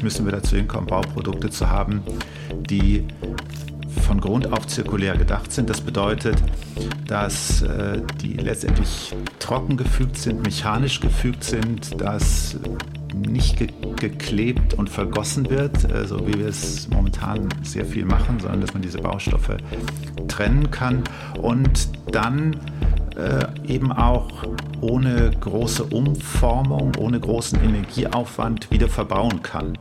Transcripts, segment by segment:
2030 müssen wir dazu hinkommen, Bauprodukte zu haben, die von Grund auf zirkulär gedacht sind. Das bedeutet, dass äh, die letztendlich trocken gefügt sind, mechanisch gefügt sind, dass nicht ge geklebt und vergossen wird, äh, so wie wir es momentan sehr viel machen, sondern dass man diese Baustoffe trennen kann und dann äh, eben auch ohne große Umformung, ohne großen Energieaufwand wieder verbauen kann.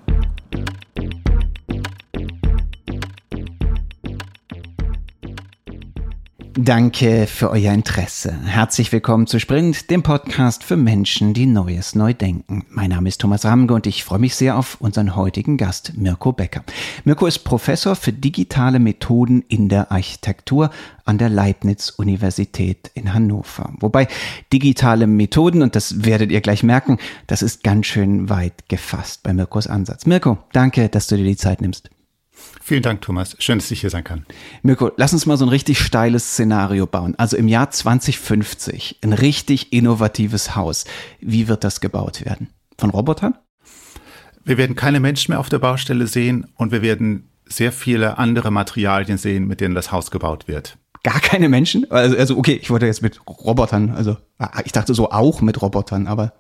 Danke für euer Interesse. Herzlich willkommen zu Sprint, dem Podcast für Menschen, die Neues neu denken. Mein Name ist Thomas Ramge und ich freue mich sehr auf unseren heutigen Gast, Mirko Becker. Mirko ist Professor für digitale Methoden in der Architektur an der Leibniz-Universität in Hannover. Wobei digitale Methoden, und das werdet ihr gleich merken, das ist ganz schön weit gefasst bei Mirkos Ansatz. Mirko, danke, dass du dir die Zeit nimmst. Vielen Dank, Thomas. Schön, dass ich hier sein kann. Mirko, lass uns mal so ein richtig steiles Szenario bauen. Also im Jahr 2050 ein richtig innovatives Haus. Wie wird das gebaut werden? Von Robotern? Wir werden keine Menschen mehr auf der Baustelle sehen und wir werden sehr viele andere Materialien sehen, mit denen das Haus gebaut wird. Gar keine Menschen? Also, also okay, ich wollte jetzt mit Robotern, also ah, ich dachte so auch mit Robotern, aber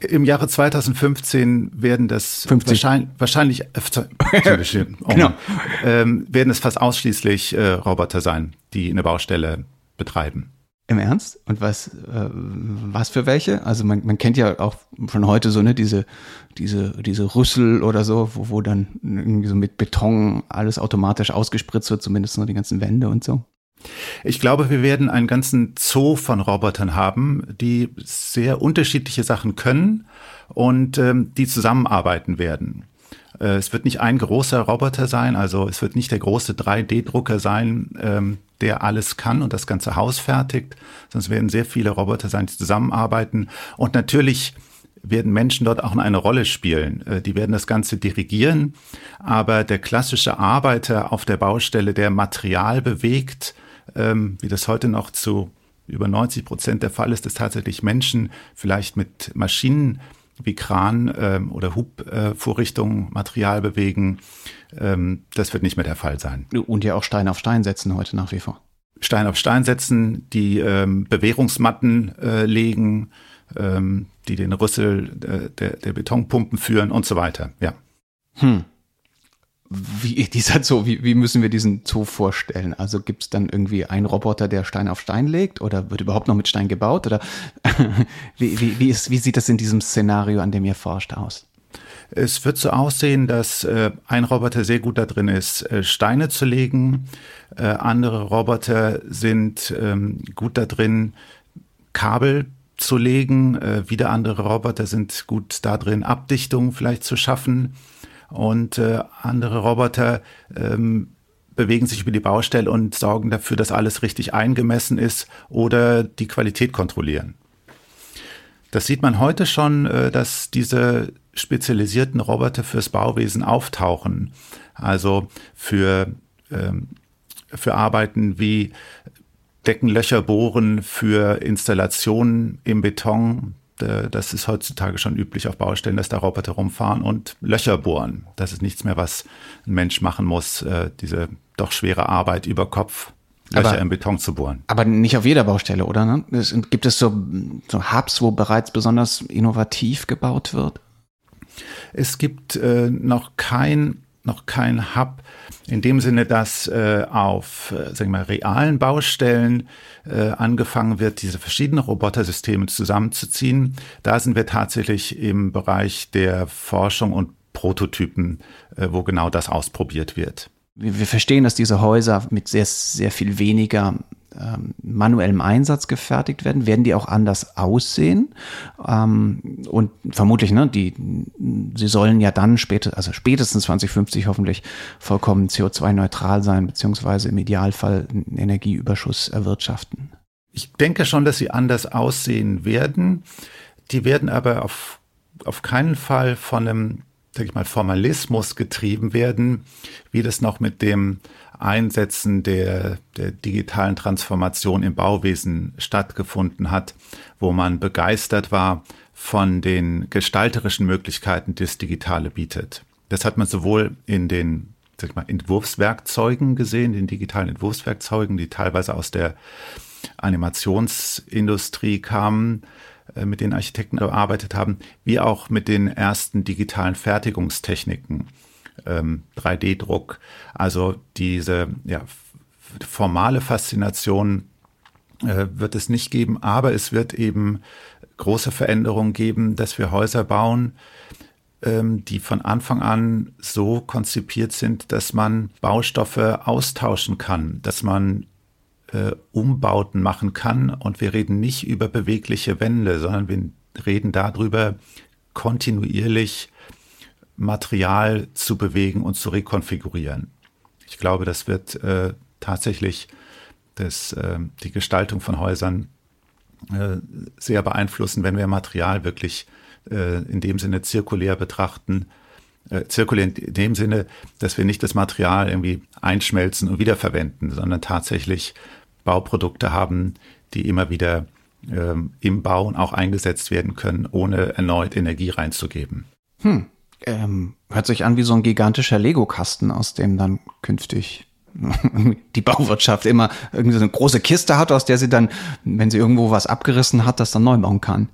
im Jahre 2015 werden das 50. wahrscheinlich, wahrscheinlich äh, genau. ähm, werden es fast ausschließlich äh, Roboter sein, die eine Baustelle betreiben. Im Ernst? Und was, äh, was für welche? Also man, man kennt ja auch schon heute so, ne, diese, diese, diese Rüssel oder so, wo, wo dann irgendwie so mit Beton alles automatisch ausgespritzt wird, zumindest nur die ganzen Wände und so. Ich glaube, wir werden einen ganzen Zoo von Robotern haben, die sehr unterschiedliche Sachen können und ähm, die zusammenarbeiten werden. Äh, es wird nicht ein großer Roboter sein, also es wird nicht der große 3D-Drucker sein, ähm, der alles kann und das ganze Haus fertigt, sondern es werden sehr viele Roboter sein, die zusammenarbeiten und natürlich werden Menschen dort auch eine Rolle spielen. Äh, die werden das Ganze dirigieren, aber der klassische Arbeiter auf der Baustelle, der Material bewegt, ähm, wie das heute noch zu über 90 Prozent der Fall ist, dass tatsächlich Menschen vielleicht mit Maschinen wie Kran ähm, oder Hubvorrichtungen äh, Material bewegen. Ähm, das wird nicht mehr der Fall sein. Und ja auch Stein auf Stein setzen heute nach wie vor. Stein auf Stein setzen, die ähm, Bewährungsmatten äh, legen, ähm, die den Rüssel äh, der, der Betonpumpen führen und so weiter. Ja. Hm wie dieser Zoo, wie, wie müssen wir diesen Zoo vorstellen? Also gibt es dann irgendwie einen Roboter, der Stein auf Stein legt oder wird überhaupt noch mit Stein gebaut? Oder wie, wie, wie, ist, wie sieht das in diesem Szenario, an dem ihr forscht, aus? Es wird so aussehen, dass äh, ein Roboter sehr gut da drin ist, äh, Steine zu legen. Äh, andere Roboter sind ähm, gut da drin, Kabel zu legen. Äh, wieder andere Roboter sind gut da drin, Abdichtung vielleicht zu schaffen und äh, andere Roboter ähm, bewegen sich über die Baustelle und sorgen dafür, dass alles richtig eingemessen ist oder die Qualität kontrollieren. Das sieht man heute schon, äh, dass diese spezialisierten Roboter fürs Bauwesen auftauchen. Also für, ähm, für Arbeiten wie Deckenlöcher bohren, für Installationen im Beton, das ist heutzutage schon üblich auf Baustellen, dass da Roboter rumfahren und Löcher bohren. Das ist nichts mehr, was ein Mensch machen muss, äh, diese doch schwere Arbeit über Kopf. Löcher aber, im Beton zu bohren. Aber nicht auf jeder Baustelle, oder? Ne? Es, gibt es so, so Hubs, wo bereits besonders innovativ gebaut wird? Es gibt äh, noch kein noch kein Hub in dem Sinne, dass äh, auf äh, sagen wir mal, realen Baustellen äh, angefangen wird, diese verschiedenen Robotersysteme zusammenzuziehen. Da sind wir tatsächlich im Bereich der Forschung und Prototypen, äh, wo genau das ausprobiert wird. Wir, verstehen, dass diese Häuser mit sehr, sehr viel weniger ähm, manuellem Einsatz gefertigt werden, werden die auch anders aussehen. Ähm, und vermutlich, ne, die, sie sollen ja dann später, also spätestens 2050 hoffentlich vollkommen CO2-neutral sein, beziehungsweise im Idealfall einen Energieüberschuss erwirtschaften. Ich denke schon, dass sie anders aussehen werden. Die werden aber auf, auf keinen Fall von einem, sag ich mal, Formalismus getrieben werden, wie das noch mit dem Einsätzen der, der digitalen Transformation im Bauwesen stattgefunden hat, wo man begeistert war von den gestalterischen Möglichkeiten, die das Digitale bietet. Das hat man sowohl in den sag ich mal, Entwurfswerkzeugen gesehen, den digitalen Entwurfswerkzeugen, die teilweise aus der Animationsindustrie kamen, äh, mit denen Architekten gearbeitet haben, wie auch mit den ersten digitalen Fertigungstechniken, ähm, 3D-Druck. Also diese ja, formale Faszination äh, wird es nicht geben, aber es wird eben große Veränderungen geben, dass wir Häuser bauen, ähm, die von Anfang an so konzipiert sind, dass man Baustoffe austauschen kann, dass man äh, Umbauten machen kann. Und wir reden nicht über bewegliche Wände, sondern wir reden darüber, kontinuierlich Material zu bewegen und zu rekonfigurieren. Ich glaube, das wird äh, tatsächlich das, äh, die Gestaltung von Häusern äh, sehr beeinflussen, wenn wir Material wirklich äh, in dem Sinne zirkulär betrachten. Äh, zirkulär in dem Sinne, dass wir nicht das Material irgendwie einschmelzen und wiederverwenden, sondern tatsächlich Bauprodukte haben, die immer wieder ähm, im Bauen auch eingesetzt werden können, ohne erneut Energie reinzugeben. Hm. Ähm, hört sich an wie so ein gigantischer Lego-Kasten, aus dem dann künftig die Bauwirtschaft immer irgendwie so eine große Kiste hat, aus der sie dann, wenn sie irgendwo was abgerissen hat, das dann neu bauen kann.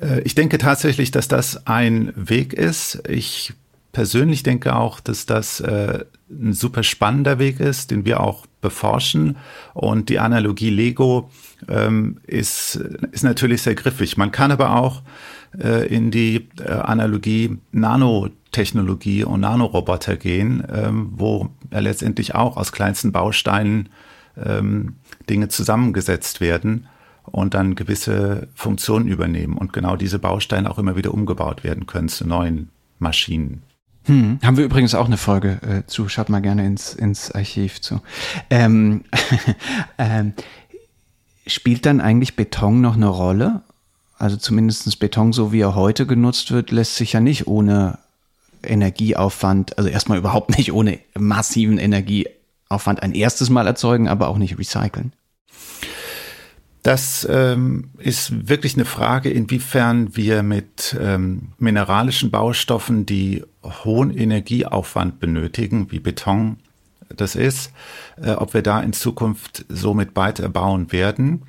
Äh, ich denke tatsächlich, dass das ein Weg ist. Ich persönlich denke auch, dass das äh, ein super spannender Weg ist, den wir auch beforschen. Und die Analogie Lego ähm, ist, ist natürlich sehr griffig. Man kann aber auch äh, in die äh, Analogie Nanotechnologie und Nanoroboter gehen, ähm, wo ja letztendlich auch aus kleinsten Bausteinen ähm, Dinge zusammengesetzt werden und dann gewisse Funktionen übernehmen und genau diese Bausteine auch immer wieder umgebaut werden können zu neuen Maschinen. Hm, haben wir übrigens auch eine Folge äh, zu. Schaut mal gerne ins, ins Archiv zu. Ähm, ähm, spielt dann eigentlich Beton noch eine Rolle? Also zumindest Beton, so wie er heute genutzt wird, lässt sich ja nicht ohne Energieaufwand, also erstmal überhaupt nicht ohne massiven Energieaufwand ein erstes Mal erzeugen, aber auch nicht recyceln. Das ähm, ist wirklich eine Frage, inwiefern wir mit ähm, mineralischen Baustoffen, die hohen Energieaufwand benötigen, wie Beton das ist, äh, ob wir da in Zukunft so mit weiterbauen werden.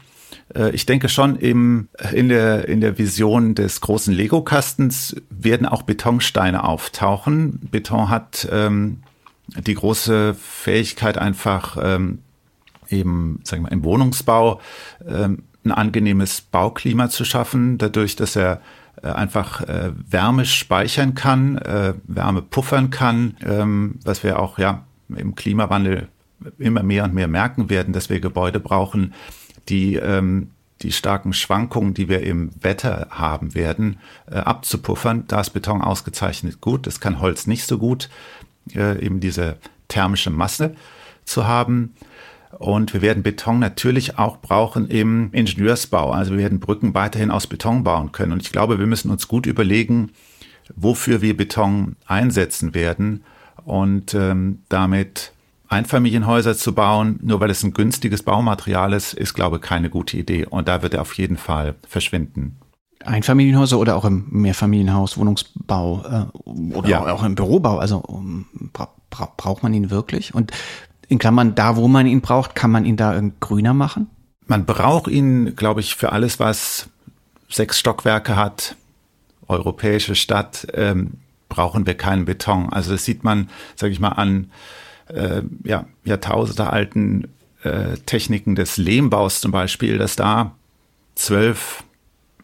Äh, ich denke schon im, in, der, in der Vision des großen Lego-Kastens werden auch Betonsteine auftauchen. Beton hat ähm, die große Fähigkeit einfach ähm, eben, sagen wir, im Wohnungsbau ähm, ein angenehmes Bauklima zu schaffen, dadurch, dass er äh, einfach äh, Wärme speichern kann, äh, Wärme puffern kann, ähm, was wir auch ja im Klimawandel immer mehr und mehr merken werden, dass wir Gebäude brauchen, die ähm, die starken Schwankungen, die wir im Wetter haben werden, äh, abzupuffern. Da ist Beton ausgezeichnet gut. Das kann Holz nicht so gut, äh, eben diese thermische Masse zu haben. Und wir werden Beton natürlich auch brauchen im Ingenieursbau. Also wir werden Brücken weiterhin aus Beton bauen können. Und ich glaube, wir müssen uns gut überlegen, wofür wir Beton einsetzen werden und ähm, damit Einfamilienhäuser zu bauen, nur weil es ein günstiges Baumaterial ist, ist, glaube ich, keine gute Idee. Und da wird er auf jeden Fall verschwinden. Einfamilienhäuser oder auch im Mehrfamilienhaus, Wohnungsbau äh, oder ja. auch im Bürobau. Also um, bra bra braucht man ihn wirklich? Und in Klammern, da wo man ihn braucht, kann man ihn da grüner machen? Man braucht ihn, glaube ich, für alles, was sechs Stockwerke hat, europäische Stadt, ähm, brauchen wir keinen Beton. Also das sieht man, sage ich mal, an äh, ja, Jahrtausende alten äh, Techniken des Lehmbaus zum Beispiel, dass da zwölf,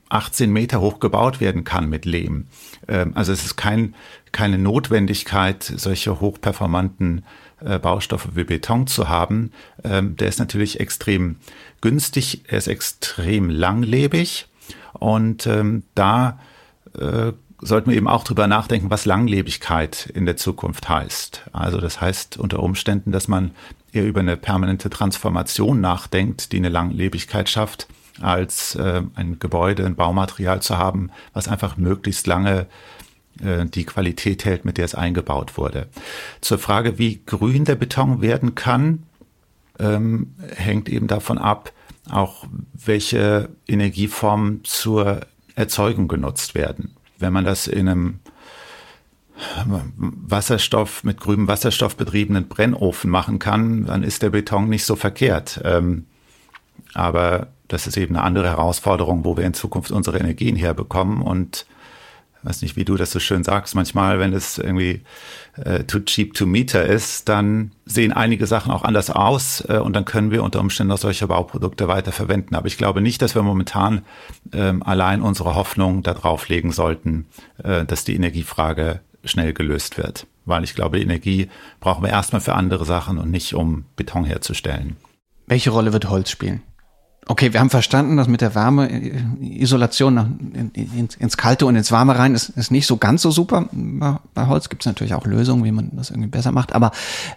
18 Meter hoch gebaut werden kann mit Lehm. Ähm, also es ist kein, keine Notwendigkeit, solche hochperformanten äh, Baustoffe wie Beton zu haben. Ähm, der ist natürlich extrem günstig, er ist extrem langlebig und ähm, da äh, sollten wir eben auch drüber nachdenken, was Langlebigkeit in der Zukunft heißt. Also das heißt unter Umständen, dass man eher über eine permanente Transformation nachdenkt, die eine Langlebigkeit schafft, als äh, ein Gebäude, ein Baumaterial zu haben, was einfach möglichst lange äh, die Qualität hält, mit der es eingebaut wurde. Zur Frage, wie grün der Beton werden kann, ähm, hängt eben davon ab, auch welche Energieformen zur Erzeugung genutzt werden. Wenn man das in einem Wasserstoff mit grünem Wasserstoff betriebenen Brennofen machen kann, dann ist der Beton nicht so verkehrt. Ähm, aber das ist eben eine andere Herausforderung, wo wir in Zukunft unsere Energien herbekommen und weiß nicht, wie du das so schön sagst, manchmal, wenn es irgendwie äh, too cheap to meter ist, dann sehen einige Sachen auch anders aus äh, und dann können wir unter Umständen auch solche Bauprodukte weiter verwenden. Aber ich glaube nicht, dass wir momentan ähm, allein unsere Hoffnung darauf legen sollten, äh, dass die Energiefrage schnell gelöst wird. Weil ich glaube, Energie brauchen wir erstmal für andere Sachen und nicht um Beton herzustellen. Welche Rolle wird Holz spielen? Okay, wir haben verstanden, dass mit der Wärme äh, Isolation nach, in, in, ins Kalte und ins Warme rein ist, ist nicht so ganz so super. Bei Holz gibt es natürlich auch Lösungen, wie man das irgendwie besser macht. Aber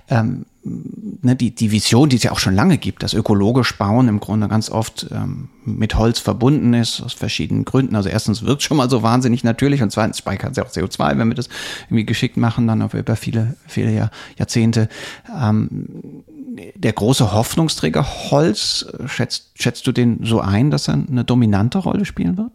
ähm, ne, die, die Vision, die es ja auch schon lange gibt, dass ökologisch Bauen im Grunde ganz oft ähm, mit Holz verbunden ist, aus verschiedenen Gründen. Also erstens wird es schon mal so wahnsinnig natürlich und zweitens speichert es ja auch CO2, wenn wir das irgendwie geschickt machen, dann über viele, viele Jahr, Jahrzehnte. Ähm, der große Hoffnungsträger Holz, schätzt, schätzt du den so ein, dass er eine dominante Rolle spielen wird?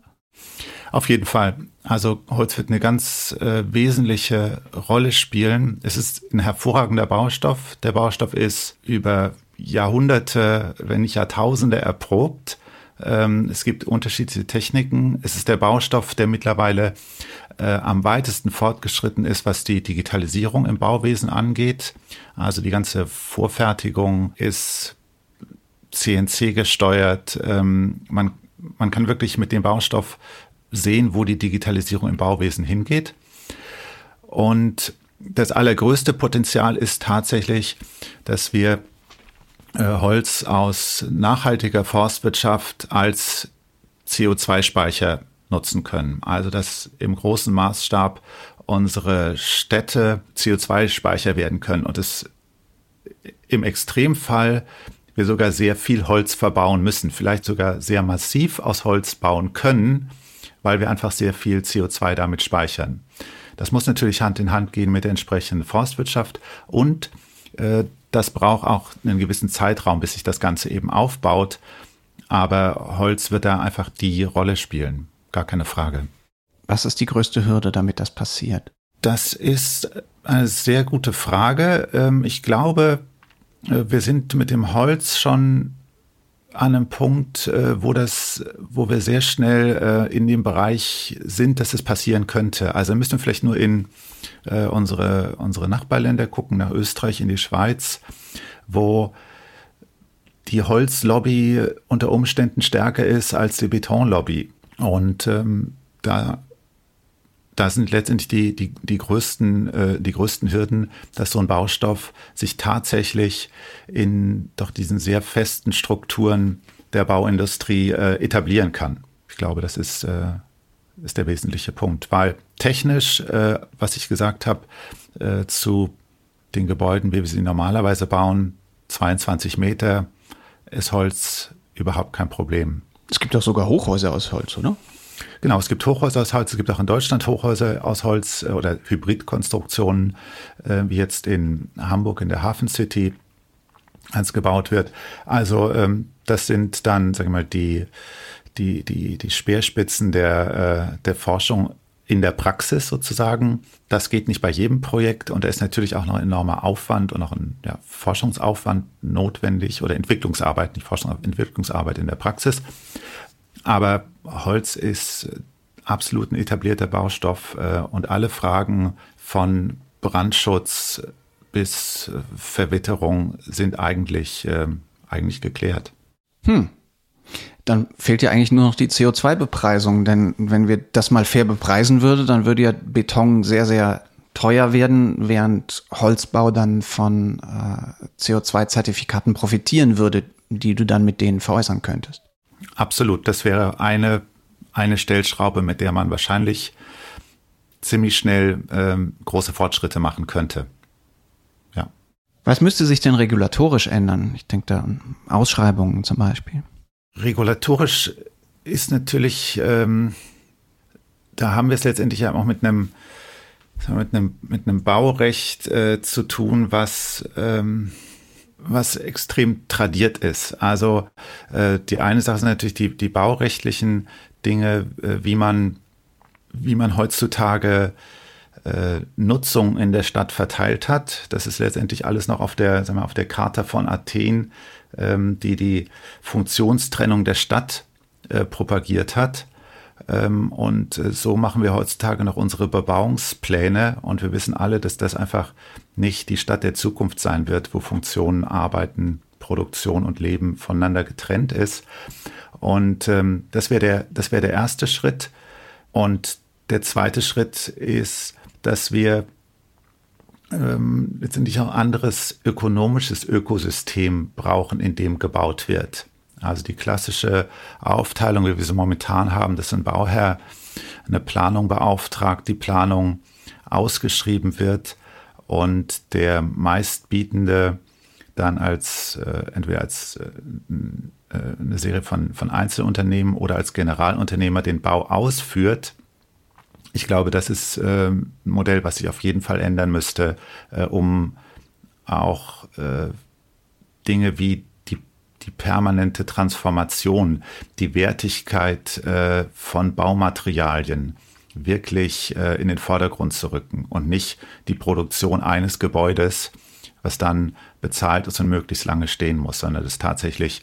Auf jeden Fall. Also Holz wird eine ganz äh, wesentliche Rolle spielen. Es ist ein hervorragender Baustoff. Der Baustoff ist über Jahrhunderte, wenn nicht Jahrtausende erprobt. Ähm, es gibt unterschiedliche Techniken. Es ist der Baustoff, der mittlerweile äh, am weitesten fortgeschritten ist, was die Digitalisierung im Bauwesen angeht. Also die ganze Vorfertigung ist CNC gesteuert. Ähm, man, man kann wirklich mit dem Baustoff sehen, wo die Digitalisierung im Bauwesen hingeht. Und das allergrößte Potenzial ist tatsächlich, dass wir äh, Holz aus nachhaltiger Forstwirtschaft als CO2-Speicher nutzen können. Also dass im großen Maßstab unsere Städte CO2-Speicher werden können und es im Extremfall wir sogar sehr viel Holz verbauen müssen, vielleicht sogar sehr massiv aus Holz bauen können, weil wir einfach sehr viel CO2 damit speichern. Das muss natürlich Hand in Hand gehen mit der entsprechenden Forstwirtschaft und äh, das braucht auch einen gewissen Zeitraum, bis sich das Ganze eben aufbaut. Aber Holz wird da einfach die Rolle spielen. Gar keine Frage. Was ist die größte Hürde, damit das passiert? Das ist eine sehr gute Frage. Ähm, ich glaube, äh, wir sind mit dem Holz schon an einem Punkt, äh, wo das, wo wir sehr schnell äh, in dem Bereich sind, dass es passieren könnte. Also müssen wir vielleicht nur in unsere, unsere Nachbarländer gucken, nach Österreich, in die Schweiz, wo die Holzlobby unter Umständen stärker ist als die Betonlobby. Und ähm, da, da sind letztendlich die, die, die, größten, äh, die größten Hürden, dass so ein Baustoff sich tatsächlich in doch diesen sehr festen Strukturen der Bauindustrie äh, etablieren kann. Ich glaube, das ist, äh, ist der wesentliche Punkt, weil technisch, äh, was ich gesagt habe, äh, zu den Gebäuden, wie wir sie normalerweise bauen, 22 Meter, ist Holz überhaupt kein Problem. Es gibt auch sogar Hochhäuser aus Holz, oder? Genau, es gibt Hochhäuser aus Holz, es gibt auch in Deutschland Hochhäuser aus Holz äh, oder Hybridkonstruktionen, äh, wie jetzt in Hamburg in der Hafen City als gebaut wird. Also ähm, das sind dann, sagen wir mal, die, die, die, die Speerspitzen der, äh, der Forschung in der Praxis sozusagen. Das geht nicht bei jedem Projekt und da ist natürlich auch noch ein enormer Aufwand und auch ein ja, Forschungsaufwand notwendig oder Entwicklungsarbeit, nicht Forschung, Entwicklungsarbeit in der Praxis. Aber Holz ist absolut ein etablierter Baustoff äh, und alle Fragen von Brandschutz bis Verwitterung sind eigentlich, äh, eigentlich geklärt. Hm dann fehlt ja eigentlich nur noch die CO2-Bepreisung. Denn wenn wir das mal fair bepreisen würde, dann würde ja Beton sehr, sehr teuer werden, während Holzbau dann von äh, CO2-Zertifikaten profitieren würde, die du dann mit denen veräußern könntest. Absolut. Das wäre eine, eine Stellschraube, mit der man wahrscheinlich ziemlich schnell ähm, große Fortschritte machen könnte. Ja. Was müsste sich denn regulatorisch ändern? Ich denke da an Ausschreibungen zum Beispiel. Regulatorisch ist natürlich, ähm, da haben wir es letztendlich ja auch mit einem, mit einem, mit einem Baurecht äh, zu tun, was, ähm, was extrem tradiert ist. Also äh, die eine Sache sind natürlich die, die baurechtlichen Dinge, äh, wie man, wie man heutzutage äh, Nutzung in der Stadt verteilt hat. Das ist letztendlich alles noch auf der, sagen wir, auf der Charta von Athen, ähm, die die Funktionstrennung der Stadt äh, propagiert hat. Ähm, und äh, so machen wir heutzutage noch unsere Bebauungspläne. Und wir wissen alle, dass das einfach nicht die Stadt der Zukunft sein wird, wo Funktionen, Arbeiten, Produktion und Leben voneinander getrennt ist. Und ähm, das wäre der, das wäre der erste Schritt. Und der zweite Schritt ist, dass wir ähm, letztendlich auch anderes ökonomisches Ökosystem brauchen, in dem gebaut wird. Also die klassische Aufteilung, wie wir sie momentan haben, dass ein Bauherr eine Planung beauftragt, die Planung ausgeschrieben wird und der meistbietende dann als äh, entweder als äh, eine Serie von, von Einzelunternehmen oder als Generalunternehmer den Bau ausführt. Ich glaube, das ist äh, ein Modell, was sich auf jeden Fall ändern müsste, äh, um auch äh, Dinge wie die permanente Transformation, die Wertigkeit äh, von Baumaterialien wirklich in den Vordergrund zu rücken und nicht die Produktion eines Gebäudes, was dann bezahlt ist und möglichst lange stehen muss, sondern das tatsächlich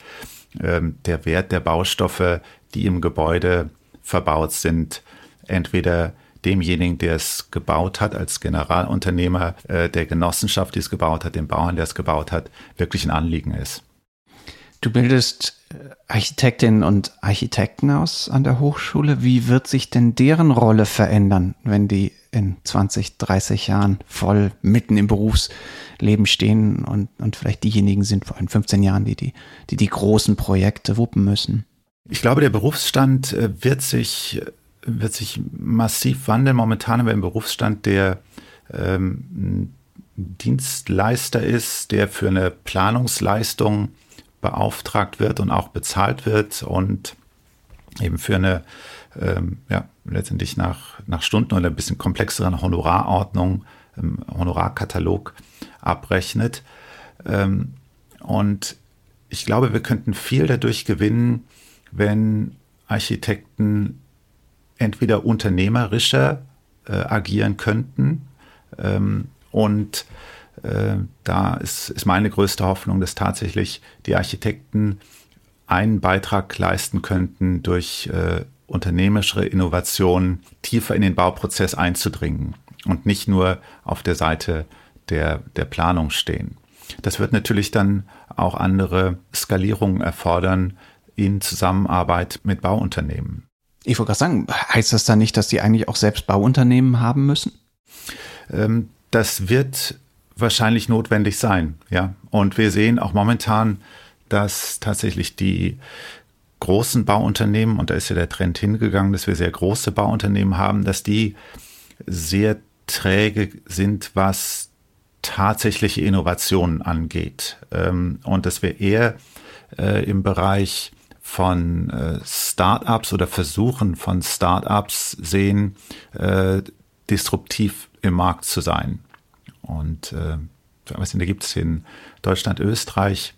ähm, der Wert der Baustoffe, die im Gebäude verbaut sind, entweder demjenigen, der es gebaut hat, als Generalunternehmer, äh, der Genossenschaft, die es gebaut hat, dem Bauern, der es gebaut hat, wirklich ein Anliegen ist. Du bildest äh, Architektinnen und Architekten aus an der Hochschule. Wie wird sich denn deren Rolle verändern, wenn die in 20, 30 Jahren voll mitten im Berufsleben stehen und, und vielleicht diejenigen sind vor allem 15 Jahren, die die, die die großen Projekte wuppen müssen? Ich glaube, der Berufsstand äh, wird sich, wird sich massiv wandeln. Momentan haben wir einen Berufsstand, der ähm, Dienstleister ist, der für eine Planungsleistung beauftragt wird und auch bezahlt wird und eben für eine, ähm, ja, letztendlich nach, nach Stunden oder ein bisschen komplexeren Honorarordnung, ähm, Honorarkatalog abrechnet. Ähm, und ich glaube, wir könnten viel dadurch gewinnen, wenn Architekten entweder unternehmerischer äh, agieren könnten ähm, und äh, da ist, ist meine größte Hoffnung, dass tatsächlich die Architekten einen Beitrag leisten könnten, durch äh, unternehmerische Innovationen tiefer in den Bauprozess einzudringen und nicht nur auf der Seite der, der Planung stehen. Das wird natürlich dann auch andere Skalierungen erfordern in Zusammenarbeit mit Bauunternehmen. Ich wollte gerade sagen, heißt das dann nicht, dass die eigentlich auch selbst Bauunternehmen haben müssen? Ähm, das wird wahrscheinlich notwendig sein. Ja, und wir sehen auch momentan, dass tatsächlich die großen Bauunternehmen, und da ist ja der Trend hingegangen, dass wir sehr große Bauunternehmen haben, dass die sehr träge sind, was tatsächliche Innovationen angeht. Ähm, und dass wir eher äh, im Bereich von äh, Startups oder Versuchen von Startups sehen, äh, disruptiv im Markt zu sein. Und äh, da gibt es in Deutschland, Österreich,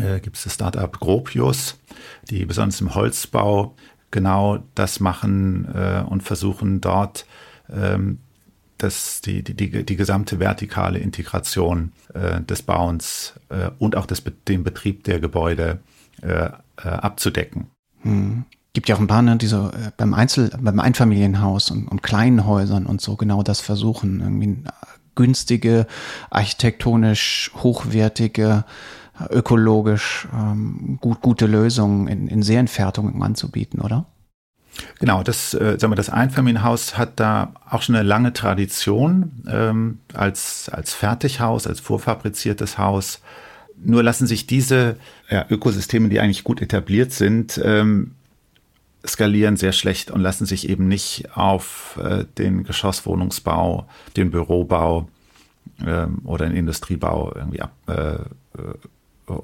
äh, gibt es das Startup Gropius, die besonders im Holzbau genau das machen äh, und versuchen dort ähm, das, die, die, die, die gesamte vertikale Integration äh, des Bauens äh, und auch des, den Betrieb der Gebäude äh, äh, abzudecken. Hm. Gibt ja auch ein paar, ne, die so äh, beim Einzel, beim Einfamilienhaus und, und kleinen Häusern und so genau das versuchen, irgendwie günstige, architektonisch hochwertige, ökologisch ähm, gut, gute Lösungen in, in Serienfertigung anzubieten, oder? Genau, das, äh, sagen wir, das Einfamilienhaus hat da auch schon eine lange Tradition ähm, als, als Fertighaus, als vorfabriziertes Haus. Nur lassen sich diese ja, Ökosysteme, die eigentlich gut etabliert sind, ähm, skalieren sehr schlecht und lassen sich eben nicht auf äh, den Geschosswohnungsbau, den Bürobau ähm, oder den Industriebau irgendwie ab, äh, äh,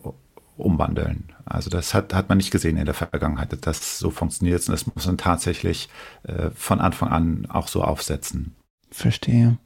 umwandeln. Also das hat, hat man nicht gesehen in der Vergangenheit, dass das so funktioniert und das muss man tatsächlich äh, von Anfang an auch so aufsetzen. Verstehe.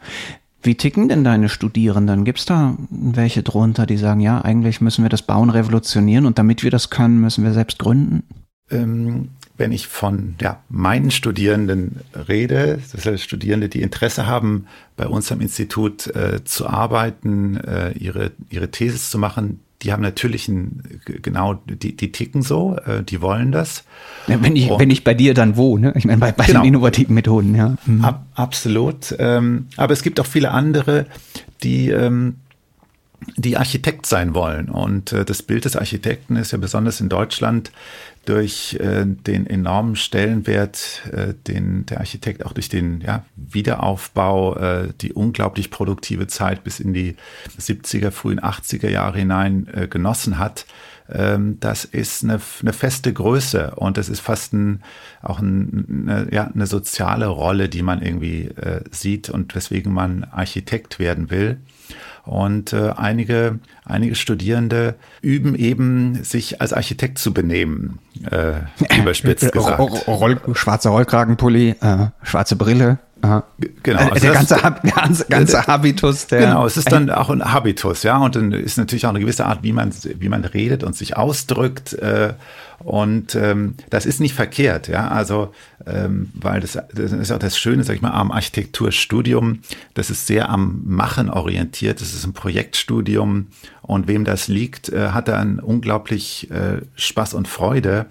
Wie ticken denn deine Studierenden? Gibt es da welche drunter, die sagen, ja, eigentlich müssen wir das Bauen revolutionieren und damit wir das können, müssen wir selbst gründen? Ähm, wenn ich von ja, meinen Studierenden rede, das heißt Studierende, die Interesse haben, bei uns am Institut äh, zu arbeiten, äh, ihre, ihre Thesis zu machen, die haben natürlich ein, genau, die, die ticken so, äh, die wollen das. Ja, wenn, ich, wenn ich bei dir dann wo, ne? Ich meine, bei, bei genau. den innovativen Methoden, ja. Mhm. Ab, absolut. Ähm, aber es gibt auch viele andere, die ähm, die Architekt sein wollen. Und äh, das Bild des Architekten ist ja besonders in Deutschland durch äh, den enormen Stellenwert, äh, den der Architekt auch durch den ja, Wiederaufbau, äh, die unglaublich produktive Zeit bis in die 70er, frühen 80er Jahre hinein äh, genossen hat. Ähm, das ist eine, eine feste Größe und das ist fast ein, auch ein, eine, ja, eine soziale Rolle, die man irgendwie äh, sieht und weswegen man Architekt werden will. Und äh, einige, einige Studierende üben eben, sich als Architekt zu benehmen, äh, überspitzt gesagt. Roll, schwarzer Rollkragenpulli, äh, schwarze Brille, Aha. Genau. Also der, ganze, ganze, ganze Habitus. Der genau, es ist dann auch ein Habitus, ja, und dann ist natürlich auch eine gewisse Art, wie man, wie man redet und sich ausdrückt. Äh, und ähm, das ist nicht verkehrt, ja, also ähm, weil das, das ist auch das Schöne, sag ich mal, am Architekturstudium, das ist sehr am Machen orientiert, das ist ein Projektstudium und wem das liegt, äh, hat dann unglaublich äh, Spaß und Freude.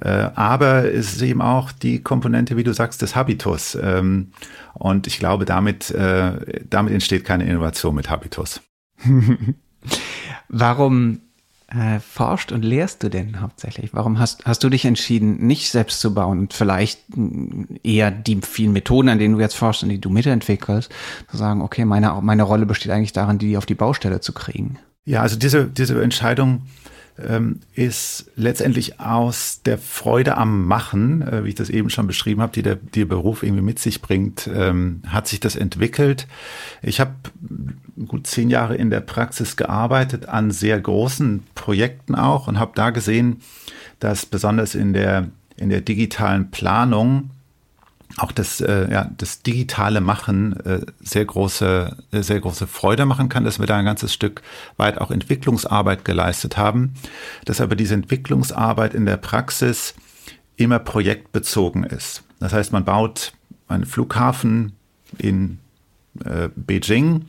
Äh, aber es ist eben auch die Komponente, wie du sagst, des Habitus. Ähm, und ich glaube, damit, äh, damit entsteht keine Innovation mit Habitus. Warum äh, forscht und lehrst du denn hauptsächlich? Warum hast, hast du dich entschieden, nicht selbst zu bauen und vielleicht eher die vielen Methoden, an denen du jetzt forschst und die du mitentwickelst, zu sagen, okay, meine, meine Rolle besteht eigentlich darin, die auf die Baustelle zu kriegen? Ja, also diese, diese Entscheidung ähm, ist letztendlich aus der Freude am Machen, äh, wie ich das eben schon beschrieben habe, die der, die der Beruf irgendwie mit sich bringt, ähm, hat sich das entwickelt. Ich habe gut zehn Jahre in der Praxis gearbeitet, an sehr großen Projekten auch und habe da gesehen, dass besonders in der, in der digitalen Planung auch das, äh, ja, das digitale Machen äh, sehr große, äh, sehr große Freude machen kann, dass wir da ein ganzes Stück weit auch Entwicklungsarbeit geleistet haben, dass aber diese Entwicklungsarbeit in der Praxis immer projektbezogen ist. Das heißt, man baut einen Flughafen in äh, Beijing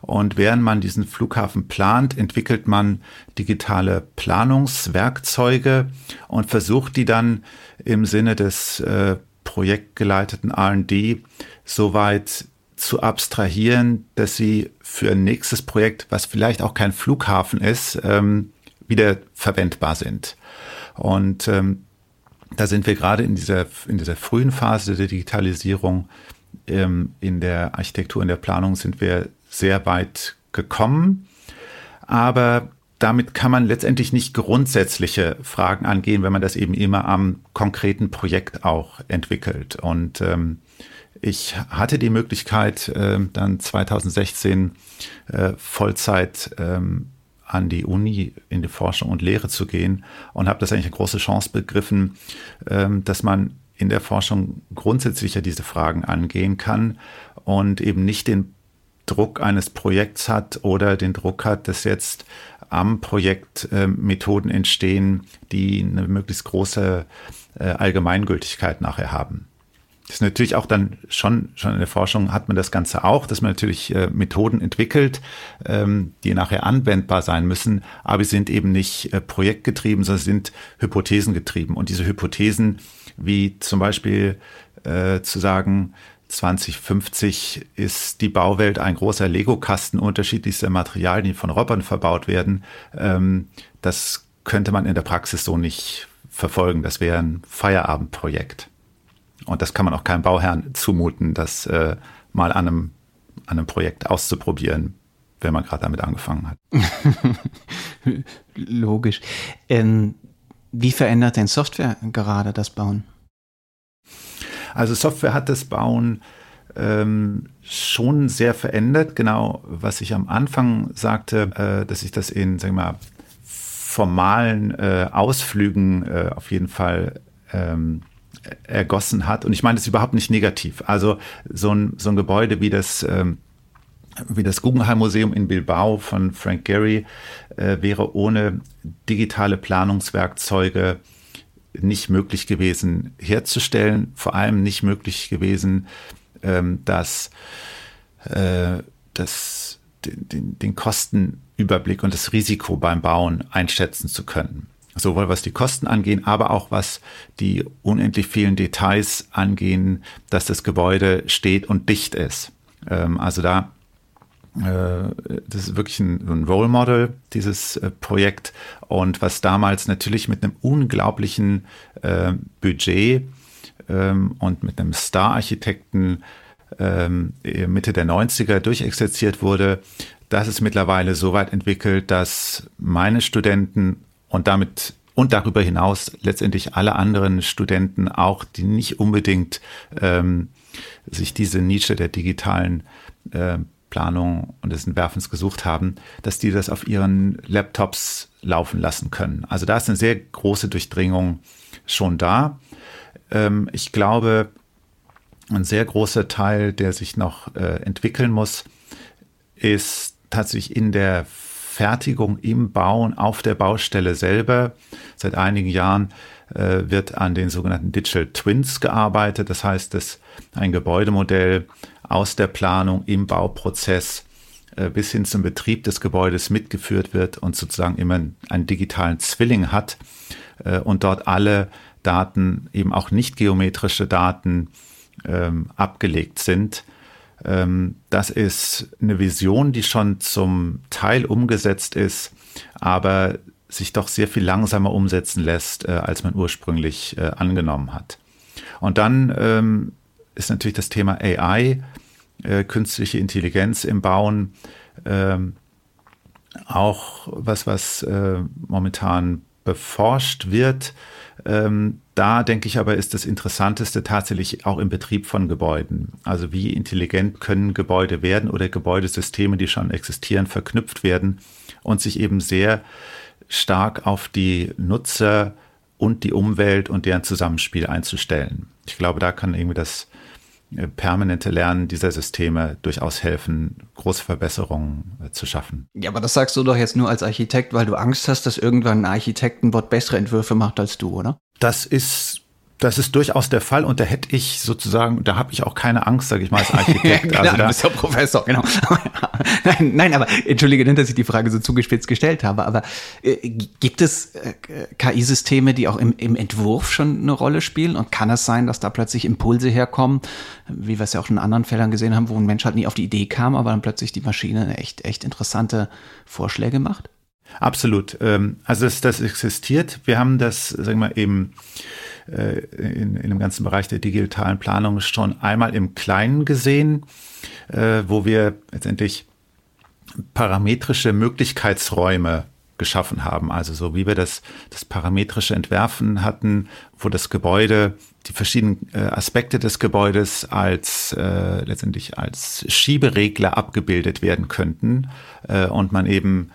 und während man diesen Flughafen plant, entwickelt man digitale Planungswerkzeuge und versucht die dann im Sinne des äh, projektgeleiteten RD so weit zu abstrahieren, dass sie für ein nächstes Projekt, was vielleicht auch kein Flughafen ist, ähm, wieder verwendbar sind. Und ähm, da sind wir gerade in dieser, in dieser frühen Phase der Digitalisierung, ähm, in der Architektur, in der Planung sind wir sehr weit gekommen. Aber damit kann man letztendlich nicht grundsätzliche Fragen angehen, wenn man das eben immer am konkreten Projekt auch entwickelt. Und ähm, ich hatte die Möglichkeit, äh, dann 2016 äh, Vollzeit ähm, an die Uni in die Forschung und Lehre zu gehen und habe das eigentlich eine große Chance begriffen, ähm, dass man in der Forschung grundsätzlich ja diese Fragen angehen kann und eben nicht den Druck eines Projekts hat oder den Druck hat, dass jetzt am Projekt äh, Methoden entstehen, die eine möglichst große äh, Allgemeingültigkeit nachher haben. Das ist natürlich auch dann schon, schon in der Forschung hat man das Ganze auch, dass man natürlich äh, Methoden entwickelt, ähm, die nachher anwendbar sein müssen, aber sie sind eben nicht äh, projektgetrieben, sondern sind hypothesengetrieben. Und diese Hypothesen, wie zum Beispiel äh, zu sagen, 2050 ist die Bauwelt ein großer Lego-Kasten unterschiedlichster Materialien, die von Robotern verbaut werden. Ähm, das könnte man in der Praxis so nicht verfolgen. Das wäre ein Feierabendprojekt. Und das kann man auch keinem Bauherrn zumuten, das äh, mal an einem, an einem Projekt auszuprobieren, wenn man gerade damit angefangen hat. Logisch. Ähm, wie verändert denn Software gerade das Bauen? Also Software hat das Bauen ähm, schon sehr verändert. Genau, was ich am Anfang sagte, äh, dass ich das in, sagen wir mal, formalen äh, Ausflügen äh, auf jeden Fall ähm, ergossen hat. Und ich meine das überhaupt nicht negativ. Also so ein, so ein Gebäude wie das, ähm, wie das Guggenheim Museum in Bilbao von Frank Gehry äh, wäre ohne digitale Planungswerkzeuge nicht möglich gewesen herzustellen, vor allem nicht möglich gewesen, ähm, dass äh, das, den, den, den Kostenüberblick und das Risiko beim Bauen einschätzen zu können sowohl was die Kosten angehen, aber auch was die unendlich vielen Details angehen, dass das Gebäude steht und dicht ist. Ähm, also da, das ist wirklich ein, ein Role Model, dieses äh, Projekt. Und was damals natürlich mit einem unglaublichen äh, Budget ähm, und mit einem Star-Architekten ähm, Mitte der 90er durchexerziert wurde, das ist mittlerweile so weit entwickelt, dass meine Studenten und damit und darüber hinaus letztendlich alle anderen Studenten auch, die nicht unbedingt ähm, sich diese Nische der digitalen äh, Planung und des Entwerfens gesucht haben, dass die das auf ihren Laptops laufen lassen können. Also da ist eine sehr große Durchdringung schon da. Ähm, ich glaube, ein sehr großer Teil, der sich noch äh, entwickeln muss, ist tatsächlich in der Fertigung im Bauen auf der Baustelle selber. Seit einigen Jahren wird an den sogenannten Digital Twins gearbeitet. Das heißt, dass ein Gebäudemodell aus der Planung im Bauprozess äh, bis hin zum Betrieb des Gebäudes mitgeführt wird und sozusagen immer einen digitalen Zwilling hat äh, und dort alle Daten, eben auch nicht geometrische Daten, ähm, abgelegt sind ähm, das ist eine Vision, die schon zum Teil umgesetzt ist, aber sich doch sehr viel langsamer umsetzen lässt, äh, als man ursprünglich äh, angenommen hat. Und dann ähm, ist natürlich das Thema AI, äh, künstliche Intelligenz im Bauen, ähm, auch was, was momentan beforscht wird. Ähm, da denke ich aber, ist das Interessanteste tatsächlich auch im Betrieb von Gebäuden. Also wie intelligent können Gebäude werden oder Gebäudesysteme, die schon existieren, verknüpft werden und sich eben sehr stark auf die Nutzer und die Umwelt und deren Zusammenspiel einzustellen. Ich glaube, da kann irgendwie das äh, permanente Lernen dieser Systeme durchaus helfen, große Verbesserungen äh, zu schaffen. Ja, aber das sagst du doch jetzt nur als Architekt, weil du Angst hast, dass irgendwann ein Architektenbot bessere Entwürfe macht als du, oder? Das ist das ist durchaus der Fall und da hätte ich sozusagen, da habe ich auch keine Angst, sage ich mal, als Architekt. genau, also da, du bist ja Professor, genau. nein, nein, aber entschuldige nicht, dass ich die Frage so zugespitzt gestellt habe, aber äh, gibt es äh, KI-Systeme, die auch im, im Entwurf schon eine Rolle spielen und kann es sein, dass da plötzlich Impulse herkommen, wie wir es ja auch in anderen Fällen gesehen haben, wo ein Mensch halt nie auf die Idee kam, aber dann plötzlich die Maschine echt, echt interessante Vorschläge macht? Absolut. Ähm, also das, das existiert. Wir haben das, sagen wir eben, äh, in, in dem ganzen Bereich der digitalen Planung schon einmal im Kleinen gesehen, äh, wo wir letztendlich parametrische Möglichkeitsräume geschaffen haben. Also so wie wir das, das parametrische Entwerfen hatten, wo das Gebäude, die verschiedenen äh, Aspekte des Gebäudes als äh, letztendlich als Schieberegler abgebildet werden könnten äh, und man eben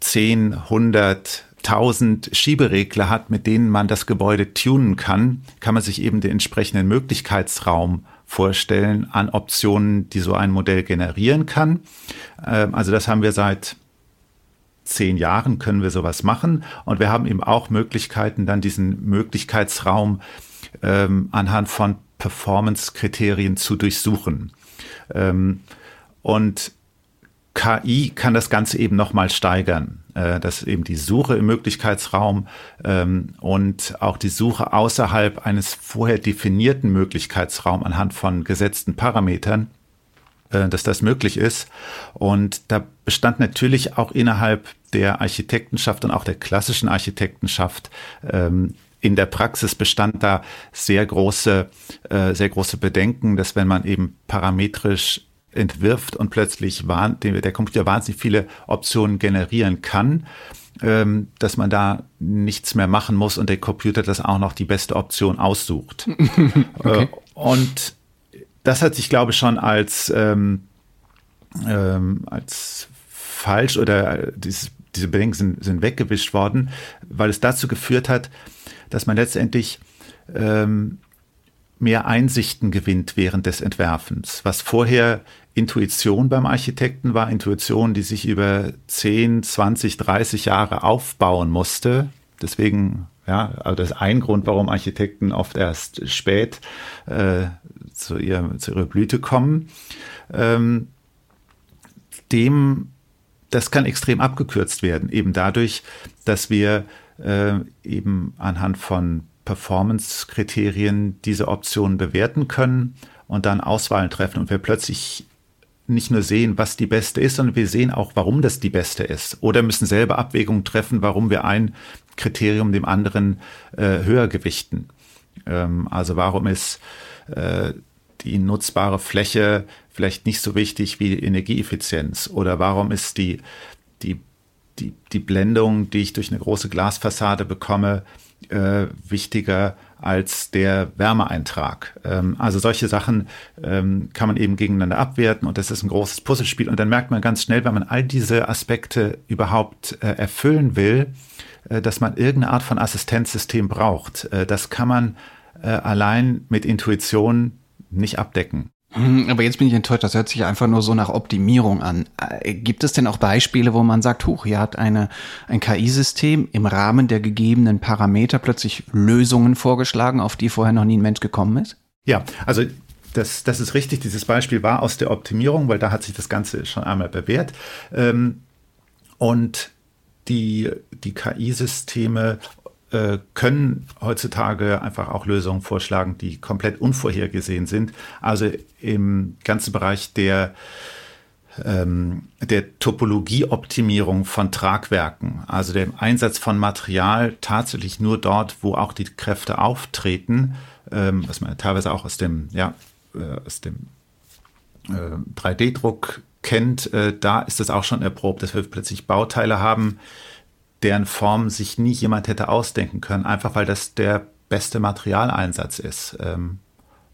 10, 100, 1000 Schieberegler hat, mit denen man das Gebäude tunen kann, kann man sich eben den entsprechenden Möglichkeitsraum vorstellen an Optionen, die so ein Modell generieren kann. Ähm, also das haben wir seit zehn Jahren können wir sowas machen und wir haben eben auch Möglichkeiten, dann diesen Möglichkeitsraum ähm, anhand von Performance-Kriterien zu durchsuchen. Ähm, und KI kann das Ganze eben nochmal steigern. Äh, dass eben die Suche im Möglichkeitsraum ähm, und auch die Suche außerhalb eines vorher definierten Möglichkeitsraums anhand von gesetzten Parametern, äh, dass das möglich ist. Und da bestand natürlich auch innerhalb der Architektenschaft und auch der klassischen Architektenschaft ähm, in der Praxis bestand da sehr große, äh, sehr große Bedenken, dass wenn man eben parametrisch entwirft und plötzlich der Computer wahnsinnig viele Optionen generieren kann, ähm, dass man da nichts mehr machen muss und der Computer das auch noch die beste Option aussucht. okay. Äh, und das hat sich, glaube ich, schon als, ähm, ähm, als falsch oder äh, dieses, diese Bedenken sind, sind weggewischt worden, weil es dazu geführt hat, dass man letztendlich ähm, mehr Einsichten gewinnt während des Entwerfens, was vorher Intuition beim Architekten war, Intuition, die sich über 10, 20, 30 Jahre aufbauen musste. Deswegen Ja, also das ist ein Grund, warum Architekten oft erst spät äh, zu, ihr, zu ihrer Blüte kommen. Ähm, dem, das kann extrem abgekürzt werden, eben dadurch, dass wir äh, eben anhand von Performance-Kriterien diese Optionen bewerten können und dann Auswahlen treffen und wir plötzlich nicht nur sehen, was die beste ist, sondern wir sehen auch, warum das die beste ist. Oder müssen selber Abwägungen treffen, warum wir ein Kriterium dem anderen äh, höher gewichten. Ähm, also warum ist äh, die nutzbare Fläche vielleicht nicht so wichtig wie Energieeffizienz? Oder warum ist die, die, die, die Blendung, die ich durch eine große Glasfassade bekomme, äh, wichtiger als der Wärmeeintrag. Ähm, also solche Sachen ähm, kann man eben gegeneinander abwerten und das ist ein großes Puzzlespiel. Und dann merkt man ganz schnell, wenn man all diese Aspekte überhaupt äh, erfüllen will, äh, dass man irgendeine Art von Assistenzsystem braucht. Äh, das kann man äh, allein mit Intuition nicht abdecken. Hm, aber jetzt bin ich enttäuscht, das hört sich einfach nur so nach Optimierung an. Äh, gibt es denn auch Beispiele, wo man sagt, huch, hier hat eine, ein KI-System im Rahmen der gegebenen Parameter plötzlich Lösungen vorgeschlagen, auf die vorher noch nie ein Mensch gekommen ist? Ja, also das, das ist richtig. Dieses Beispiel war aus der Optimierung, weil da hat sich das Ganze schon einmal bewährt. Ähm, und die, die KI-Systeme äh, können heutzutage einfach auch Lösungen vorschlagen, die komplett unvorhergesehen sind. Also im ganzen Bereich der ähm, der Topologieoptimierung von Tragwerken, also dem Einsatz von Material tatsächlich nur dort, wo auch die Kräfte auftreten, ähm, was man teilweise auch aus dem, ja, äh, dem äh, 3D-Druck kennt, äh, da ist es auch schon erprobt, dass wir plötzlich Bauteile haben, deren Form sich nie jemand hätte ausdenken können, einfach weil das der beste Materialeinsatz ist. Ähm,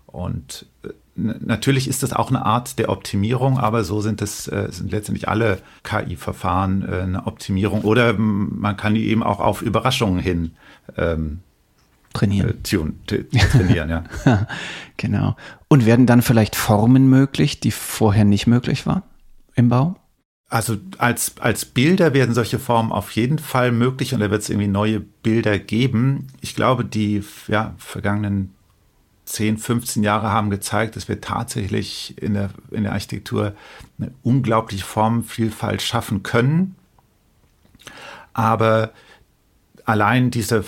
und äh, natürlich ist das auch eine Art der Optimierung, aber so sind es äh, sind letztendlich alle KI-Verfahren äh, eine Optimierung. Oder man kann die eben auch auf Überraschungen hin ähm, trainieren. Tune, trainieren, ja. genau. Und werden dann vielleicht Formen möglich, die vorher nicht möglich waren im Bau? Also als, als Bilder werden solche Formen auf jeden Fall möglich und da wird es irgendwie neue Bilder geben. Ich glaube, die ja, vergangenen 10, 15 Jahre haben gezeigt, dass wir tatsächlich in der, in der Architektur eine unglaubliche Formenvielfalt schaffen können. Aber allein diese,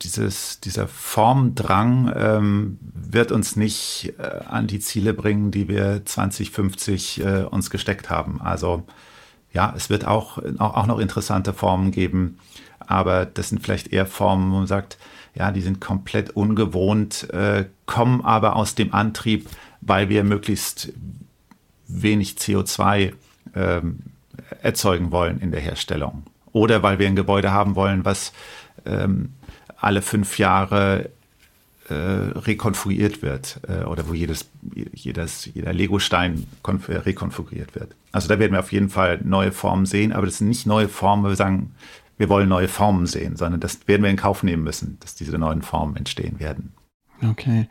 dieses, dieser Formdrang ähm, wird uns nicht äh, an die Ziele bringen, die wir 2050 äh, uns gesteckt haben. Also ja, es wird auch, auch noch interessante Formen geben, aber das sind vielleicht eher Formen, wo man sagt, ja, die sind komplett ungewohnt, äh, kommen aber aus dem Antrieb, weil wir möglichst wenig CO2 ähm, erzeugen wollen in der Herstellung. Oder weil wir ein Gebäude haben wollen, was ähm, alle fünf Jahre äh, rekonfiguriert wird äh, oder wo jedes, jedes, jeder Lego-Stein rekonfiguriert wird. Also da werden wir auf jeden Fall neue Formen sehen, aber das sind nicht neue Formen, wo wir sagen, wir wollen neue Formen sehen, sondern das werden wir in Kauf nehmen müssen, dass diese neuen Formen entstehen werden. Okay.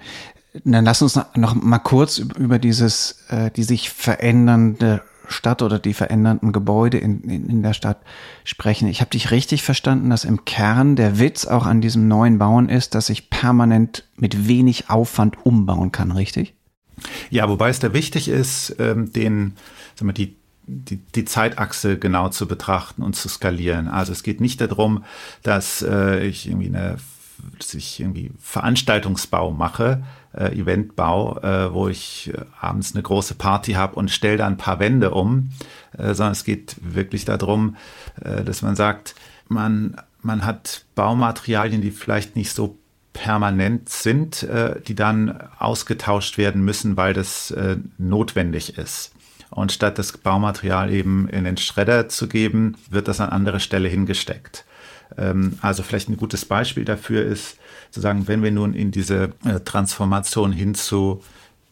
Dann lass uns noch mal kurz über dieses, äh, die sich verändernde Stadt oder die verändernden Gebäude in, in, in der Stadt sprechen. Ich habe dich richtig verstanden, dass im Kern der Witz auch an diesem neuen Bauen ist, dass ich permanent mit wenig Aufwand umbauen kann, richtig? Ja, wobei es da wichtig ist, ähm, den, sagen wir, die, die, die Zeitachse genau zu betrachten und zu skalieren. Also es geht nicht darum, dass äh, ich irgendwie eine dass ich irgendwie Veranstaltungsbau mache, äh, Eventbau, äh, wo ich äh, abends eine große Party habe und stelle da ein paar Wände um, äh, sondern es geht wirklich darum, äh, dass man sagt, man, man hat Baumaterialien, die vielleicht nicht so permanent sind, äh, die dann ausgetauscht werden müssen, weil das notwendig ist. Und statt das Baumaterial eben in den Schredder zu geben, wird das an andere Stelle hingesteckt. Ähm, also vielleicht ein gutes Beispiel dafür ist, zu sagen, wenn wir nun in diese äh, Transformation hin zu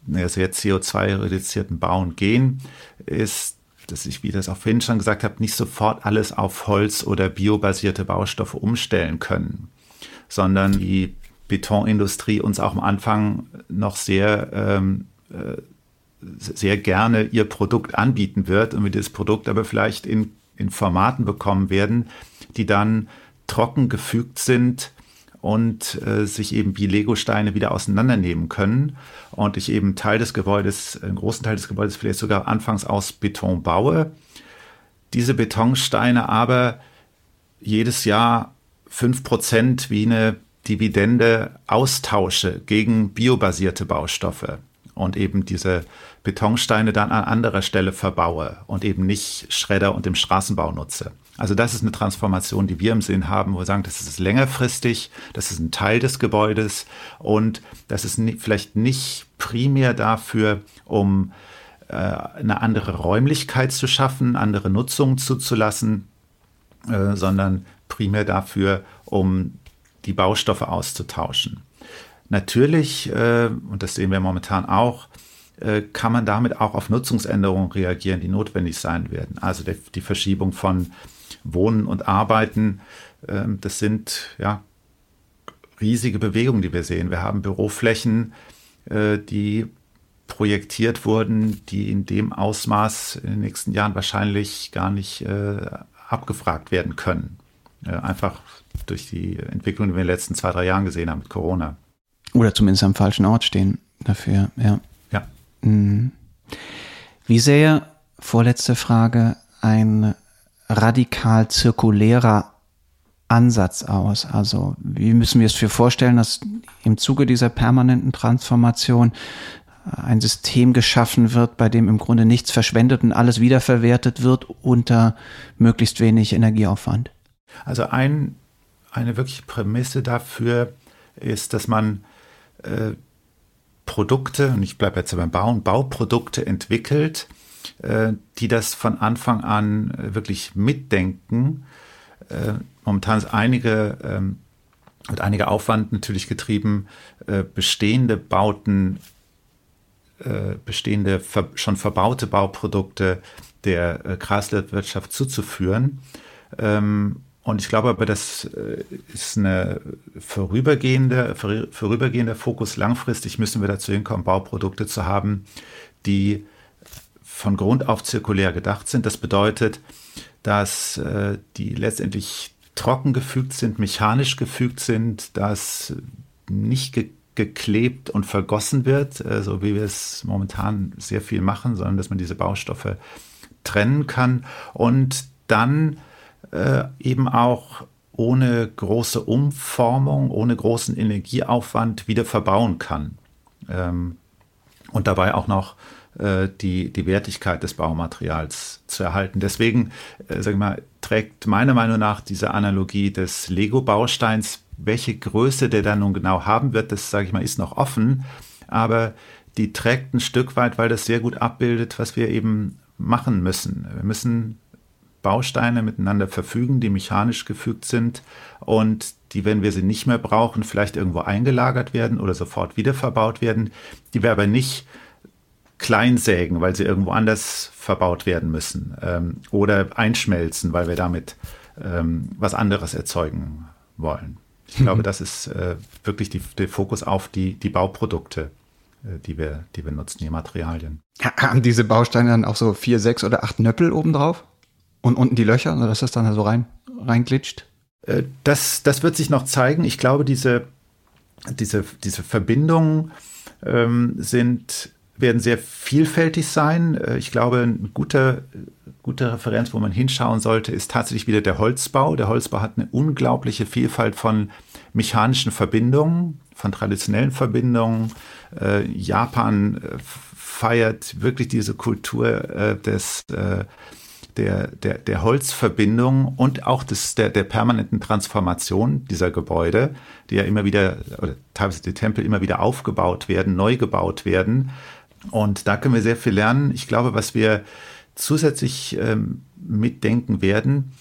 sehr CO2-reduzierten Bauen gehen, ist, dass ich, wie das auch vorhin schon gesagt habe, nicht sofort alles auf Holz- oder biobasierte Baustoffe umstellen können, sondern die Betonindustrie uns auch am Anfang noch sehr, ähm, äh, sehr gerne ihr Produkt anbieten wird und wir das Produkt aber vielleicht in, in Formaten bekommen werden, die dann trocken gefügt sind und äh, sich eben wie Legosteine wieder auseinandernehmen können und ich eben Teil des Gebäudes, einen großen Teil des Gebäudes vielleicht sogar anfangs aus Beton baue, diese Betonsteine aber jedes Jahr fünf Prozent wie eine Dividende austausche gegen biobasierte Baustoffe und eben diese Betonsteine dann an anderer Stelle verbaue und eben nicht Schredder und im Straßenbau nutze. Also das ist eine Transformation, die wir im Sinn haben, wo wir sagen, das ist längerfristig, das ist ein Teil des Gebäudes und das ist vielleicht nicht primär dafür, um äh, eine andere Räumlichkeit zu schaffen, andere Nutzungen zuzulassen, äh, sondern primär dafür, um die Baustoffe auszutauschen. Natürlich, äh, und das sehen wir momentan auch, äh, kann man damit auch auf Nutzungsänderungen reagieren, die notwendig sein werden. Also die Verschiebung von Wohnen und Arbeiten, äh, das sind ja riesige Bewegungen, die wir sehen. Wir haben Büroflächen, äh, die projektiert wurden, die in dem Ausmaß in den nächsten Jahren wahrscheinlich gar nicht äh, abgefragt werden können. Äh, einfach durch die Entwicklung, die wir in den letzten zwei, drei Jahren gesehen haben mit Corona. Oder zumindest am falschen Ort stehen dafür, ja. Ja. Mhm. Wie sähe, vorletzte Frage, ein radikal zirkulärer Ansatz aus? Also wie müssen wir es für vorstellen, dass im Zuge dieser permanenten Transformation ein System geschaffen wird, bei dem im Grunde nichts verschwendet und alles wiederverwertet wird unter möglichst wenig Energieaufwand? Also ein, eine wirkliche Prämisse dafür ist, dass man äh, Produkte, und ich bleibe jetzt beim Bauen, Bauprodukte entwickelt, äh, die das von Anfang an äh, wirklich mitdenken. Äh, momentan ist einige, ähm, mit einiger Aufwand natürlich getrieben, äh, bestehende Bauten, äh, bestehende, schon verbaute Bauprodukte der Kreislaufwirtschaft zuzuführen. Ähm, und ich glaube aber, das äh, ist eine vorübergehende, vorübergehender Fokus. Langfristig müssen wir dazu hinkommen, Bauprodukte zu haben, die von Grund auf zirkulär gedacht sind. Das bedeutet, dass äh, die letztendlich trocken gefügt sind, mechanisch gefügt sind, dass nicht ge geklebt und vergossen wird, äh, so wie wir es momentan sehr viel machen, sondern dass man diese Baustoffe trennen kann und dann äh, eben auch ohne große Umformung, ohne großen Energieaufwand wieder verbauen kann. Ähm, und dabei auch noch die, die Wertigkeit des Baumaterials zu erhalten. Deswegen, äh, sag ich mal, trägt meiner Meinung nach diese Analogie des Lego-Bausteins, welche Größe der dann nun genau haben wird, das sage ich mal, ist noch offen, aber die trägt ein Stück weit, weil das sehr gut abbildet, was wir eben machen müssen. Wir müssen Bausteine miteinander verfügen, die mechanisch gefügt sind und die, wenn wir sie nicht mehr brauchen, vielleicht irgendwo eingelagert werden oder sofort wiederverbaut werden, die wir aber nicht kleinsägen, weil sie irgendwo anders verbaut werden müssen ähm, oder einschmelzen, weil wir damit ähm, was anderes erzeugen wollen. Ich glaube, das ist äh, wirklich die, der Fokus auf die, die Bauprodukte, äh, die, wir, die wir nutzen, die Materialien. Haben diese Bausteine dann auch so vier, sechs oder acht Nöppel obendrauf? Und unten die Löcher, dass das dann so rein, reinglitscht? Äh, das, das wird sich noch zeigen. Ich glaube, diese, diese, diese Verbindungen ähm, sind, werden sehr vielfältig sein. Äh, ich glaube, eine gute, gute Referenz, wo man hinschauen sollte, ist tatsächlich wieder der Holzbau. Der Holzbau hat eine unglaubliche Vielfalt von mechanischen Verbindungen, von traditionellen Verbindungen. Äh, Japan feiert wirklich diese Kultur des der, der, der Holzverbindung und auch des, der, der permanenten Transformation dieser Gebäude, die ja immer wieder, oder teilweise die Tempel immer wieder aufgebaut werden, neu gebaut werden. Und da können wir sehr viel lernen. Ich glaube, was wir zusätzlich ähm, mitdenken werden,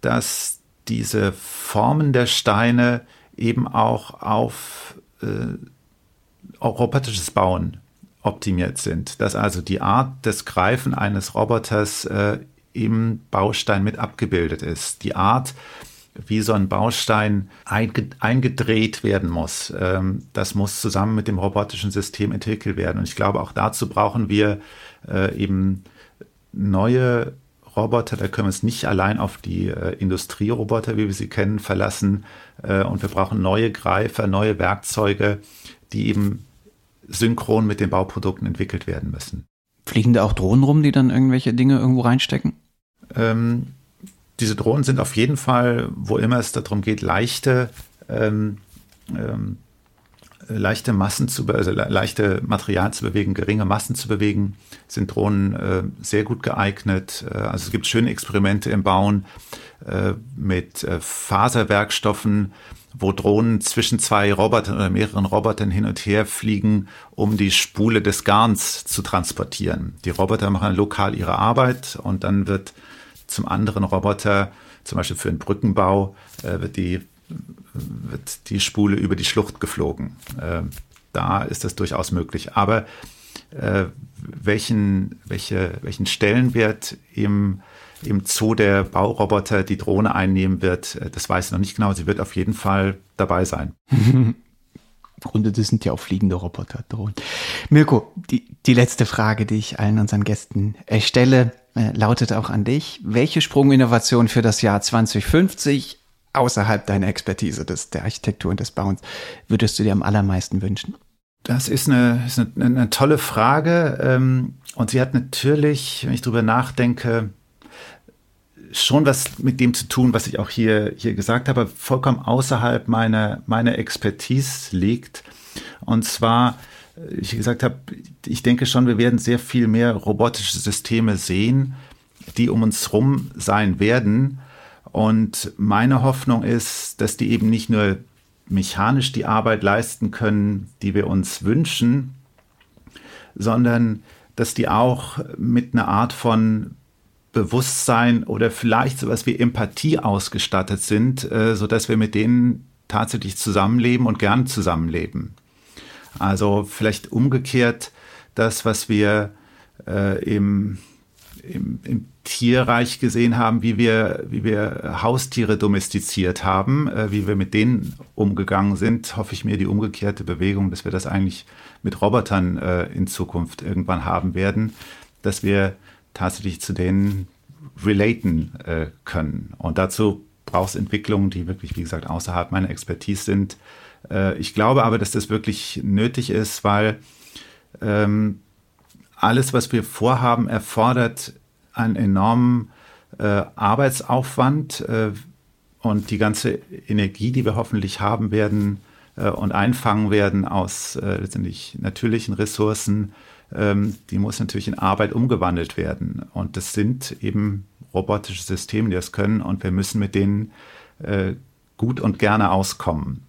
dass diese Formen der Steine eben auch auf äh, robotisches Bauen optimiert sind, dass also die Art des Greifen eines Roboters äh, im Baustein mit abgebildet ist. Die Art, wie so ein Baustein eingedreht werden muss, ähm, das muss zusammen mit dem robotischen System entwickelt werden. Und ich glaube, auch dazu brauchen wir äh, eben neue Roboter, da können wir uns nicht allein auf die äh, Industrieroboter, wie wir sie kennen, verlassen. Äh, und wir brauchen neue Greifer, neue Werkzeuge, die eben synchron mit den Bauprodukten entwickelt werden müssen. Fliegen da auch Drohnen rum, die dann irgendwelche Dinge irgendwo reinstecken? Ähm, diese Drohnen sind auf jeden Fall, wo immer es darum geht, leichte, ähm, ähm, leichte Massen zu, also leichte Material zu bewegen, geringe Massen zu bewegen, sind Drohnen äh, sehr gut geeignet. Äh, also es gibt schöne Experimente im Bauen äh, mit äh, Faserwerkstoffen, wo Drohnen zwischen zwei Robotern oder mehreren Robotern hin und her fliegen, um die Spule des Garns zu transportieren. Die Roboter machen lokal ihre Arbeit und dann wird zum anderen Roboter, zum Beispiel für den Brückenbau, äh, wird, die, wird die Spule über die Schlucht geflogen. Äh, da ist das durchaus möglich. Aber äh, welchen, welche, welchen Stellenwert im im Zoo der Bauroboter die Drohne einnehmen wird, äh, das weiß ich noch nicht genau. Sie wird auf jeden Fall dabei sein. Grunde, das sind ja auch fliegende Roboter, Drohnen. Mirko, die, die letzte Frage, die ich allen unseren Gästen äh, stelle, äh, lautet auch an dich. Welche Sprunginnovation für das Jahr 2050 außerhalb deiner Expertise des, der Architektur und des Bauens würdest du dir am allermeisten wünschen? Das ist eine, ist eine, eine tolle Frage. Ähm, und sie hat natürlich, wenn ich drüber nachdenke, schon was mit dem zu tun, was ich auch hier, hier gesagt habe, vollkommen außerhalb meiner, meiner Expertise liegt. Und zwar, ich gesagt habe, ich denke schon, wir werden sehr viel mehr robotische Systeme sehen, die um uns rum sein werden. Und meine Hoffnung ist, dass die eben nicht nur mechanisch die Arbeit leisten können, die wir uns wünschen, sondern dass die auch mit einer Art von Bewusstsein oder vielleicht sowas wie Empathie ausgestattet sind, äh, sodass wir mit denen tatsächlich zusammenleben und gern zusammenleben. Also vielleicht umgekehrt das, was wir äh, im, im, im Tierreich gesehen haben, wie wir, wie wir Haustiere domestiziert haben, äh, wie wir mit denen umgegangen sind, hoffe ich mir die umgekehrte Bewegung, dass wir das eigentlich mit Robotern äh, in Zukunft irgendwann haben werden, dass wir tatsächlich zu denen relaten äh, können. Und dazu braucht es Entwicklungen, die wirklich, wie gesagt, außerhalb meiner Expertise sind. Äh, ich glaube aber, dass das wirklich nötig ist, weil ähm, alles, was wir vorhaben, erfordert einen enormen äh, Arbeitsaufwand äh, und die ganze Energie, die wir hoffentlich haben werden äh, und einfangen werden aus äh, letztendlich natürlichen Ressourcen, ähm, die muss natürlich in Arbeit umgewandelt werden. Und das sind eben robotische Systeme, die das können. Und wir müssen mit denen äh, gut und gerne auskommen.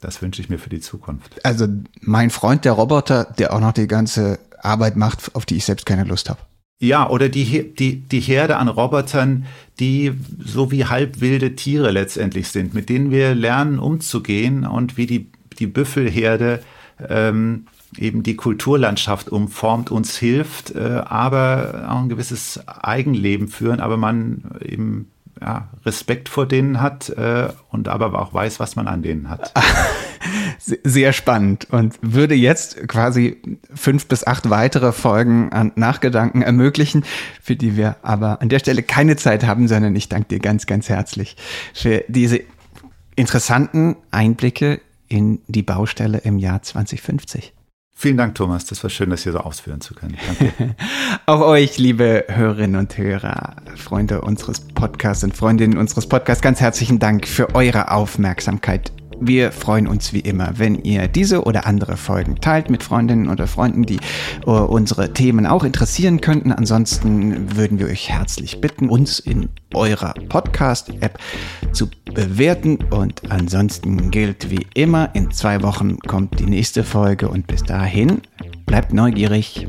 Das wünsche ich mir für die Zukunft. Also mein Freund, der Roboter, der auch noch die ganze Arbeit macht, auf die ich selbst keine Lust habe. Ja, oder die, die, die Herde an Robotern, die so wie halbwilde Tiere letztendlich sind, mit denen wir lernen umzugehen und wie die, die Büffelherde ähm, eben die Kulturlandschaft umformt, uns hilft, äh, aber auch ein gewisses Eigenleben führen, aber man eben ja, Respekt vor denen hat äh, und aber auch weiß, was man an denen hat. Sehr spannend und würde jetzt quasi fünf bis acht weitere Folgen an Nachgedanken ermöglichen, für die wir aber an der Stelle keine Zeit haben, sondern ich danke dir ganz, ganz herzlich für diese interessanten Einblicke in die Baustelle im Jahr 2050. Vielen Dank, Thomas. Das war schön, das hier so ausführen zu können. Danke. Auch euch, liebe Hörerinnen und Hörer, Freunde unseres Podcasts und Freundinnen unseres Podcasts, ganz herzlichen Dank für eure Aufmerksamkeit. Wir freuen uns wie immer, wenn ihr diese oder andere Folgen teilt mit Freundinnen oder Freunden, die uh, unsere Themen auch interessieren könnten. Ansonsten würden wir euch herzlich bitten, uns in eurer Podcast-App zu bewerten. Und ansonsten gilt wie immer, in zwei Wochen kommt die nächste Folge und bis dahin bleibt neugierig.